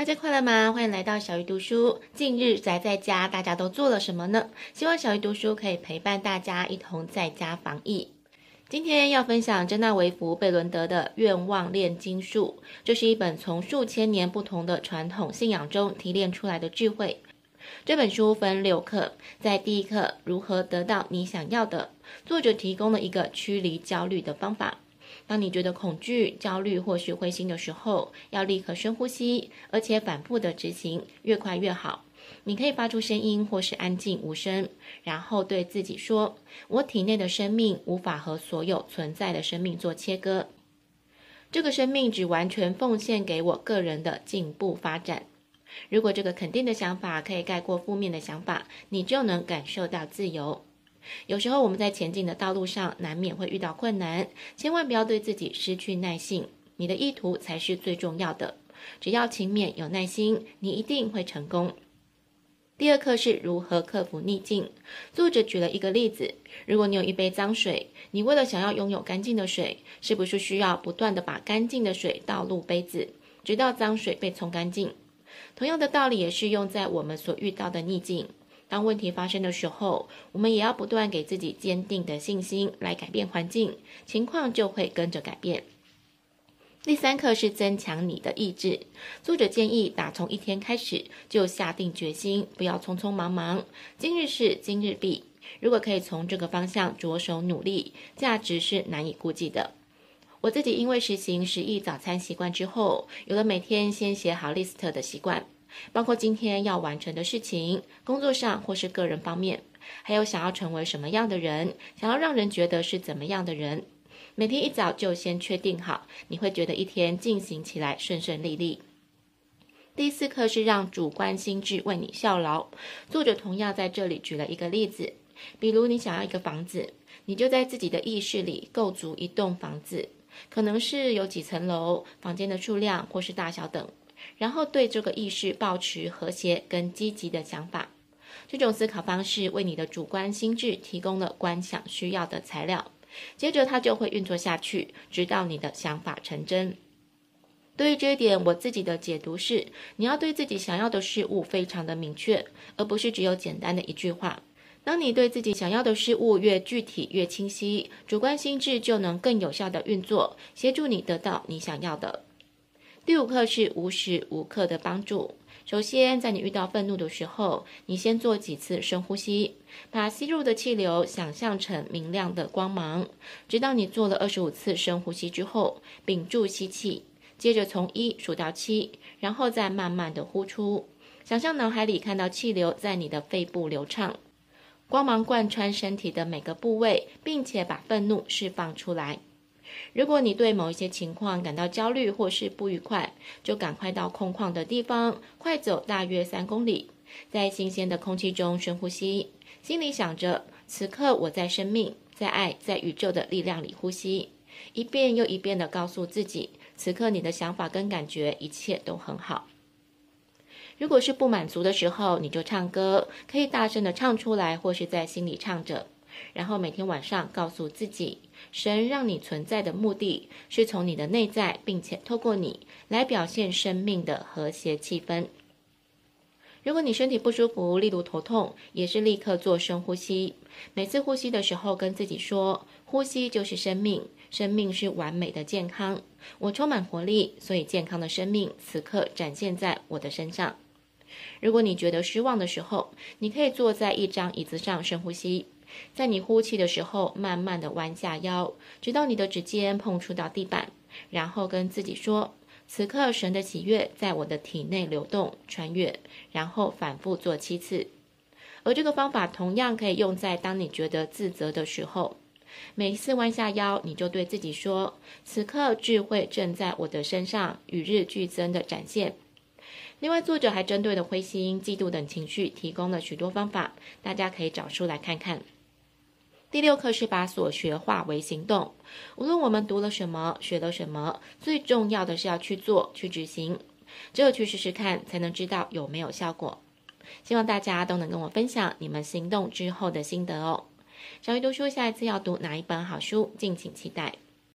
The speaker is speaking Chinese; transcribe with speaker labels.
Speaker 1: 大家快乐吗？欢迎来到小鱼读书。近日宅在家，大家都做了什么呢？希望小鱼读书可以陪伴大家一同在家防疫。今天要分享珍娜维弗贝伦德的《愿望炼金术》，这是一本从数千年不同的传统信仰中提炼出来的智慧。这本书分六课，在第一课如何得到你想要的，作者提供了一个驱离焦虑的方法。当你觉得恐惧、焦虑或是灰心的时候，要立刻深呼吸，而且反复的执行，越快越好。你可以发出声音，或是安静无声，然后对自己说：“我体内的生命无法和所有存在的生命做切割，这个生命只完全奉献给我个人的进步发展。”如果这个肯定的想法可以盖过负面的想法，你就能感受到自由。有时候我们在前进的道路上难免会遇到困难，千万不要对自己失去耐性，你的意图才是最重要的。只要勤勉有耐心，你一定会成功。第二课是如何克服逆境。作者举了一个例子：如果你有一杯脏水，你为了想要拥有干净的水，是不是需要不断地把干净的水倒入杯子，直到脏水被冲干净？同样的道理也适用在我们所遇到的逆境。当问题发生的时候，我们也要不断给自己坚定的信心来改变环境，情况就会跟着改变。第三课是增强你的意志。作者建议打从一天开始就下定决心，不要匆匆忙忙。今日事今日毕。如果可以从这个方向着手努力，价值是难以估计的。我自己因为实行十亿早餐习惯之后，有了每天先写好 list 的习惯。包括今天要完成的事情，工作上或是个人方面，还有想要成为什么样的人，想要让人觉得是怎么样的人。每天一早就先确定好，你会觉得一天进行起来顺顺利利。第四课是让主观心智为你效劳。作者同样在这里举了一个例子，比如你想要一个房子，你就在自己的意识里构筑一栋房子，可能是有几层楼、房间的数量或是大小等。然后对这个意识保持和谐跟积极的想法，这种思考方式为你的主观心智提供了观想需要的材料，接着它就会运作下去，直到你的想法成真。对于这一点，我自己的解读是：你要对自己想要的事物非常的明确，而不是只有简单的一句话。当你对自己想要的事物越具体越清晰，主观心智就能更有效地运作，协助你得到你想要的。第五课是无时无刻的帮助。首先，在你遇到愤怒的时候，你先做几次深呼吸，把吸入的气流想象成明亮的光芒。直到你做了二十五次深呼吸之后，屏住吸气，接着从一数到七，然后再慢慢的呼出。想象脑海里看到气流在你的肺部流畅，光芒贯穿身体的每个部位，并且把愤怒释放出来。如果你对某一些情况感到焦虑或是不愉快，就赶快到空旷的地方，快走大约三公里，在新鲜的空气中深呼吸，心里想着：此刻我在生命、在爱、在宇宙的力量里呼吸，一遍又一遍地告诉自己：此刻你的想法跟感觉一切都很好。如果是不满足的时候，你就唱歌，可以大声地唱出来，或是在心里唱着。然后每天晚上告诉自己，神让你存在的目的是从你的内在，并且透过你来表现生命的和谐气氛。如果你身体不舒服，例如头痛，也是立刻做深呼吸。每次呼吸的时候，跟自己说：呼吸就是生命，生命是完美的健康。我充满活力，所以健康的生命此刻展现在我的身上。如果你觉得失望的时候，你可以坐在一张椅子上深呼吸。在你呼气的时候，慢慢的弯下腰，直到你的指尖碰触到地板，然后跟自己说：“此刻神的喜悦在我的体内流动、穿越。”然后反复做七次。而这个方法同样可以用在当你觉得自责的时候。每一次弯下腰，你就对自己说：“此刻智慧正在我的身上与日俱增的展现。”另外，作者还针对了灰心、嫉妒等情绪提供了许多方法，大家可以找书来看看。第六课是把所学化为行动。无论我们读了什么，学了什么，最重要的是要去做、去执行。只有去试试看，才能知道有没有效果。希望大家都能跟我分享你们行动之后的心得哦。小鱼读书下一次要读哪一本好书，敬请期待。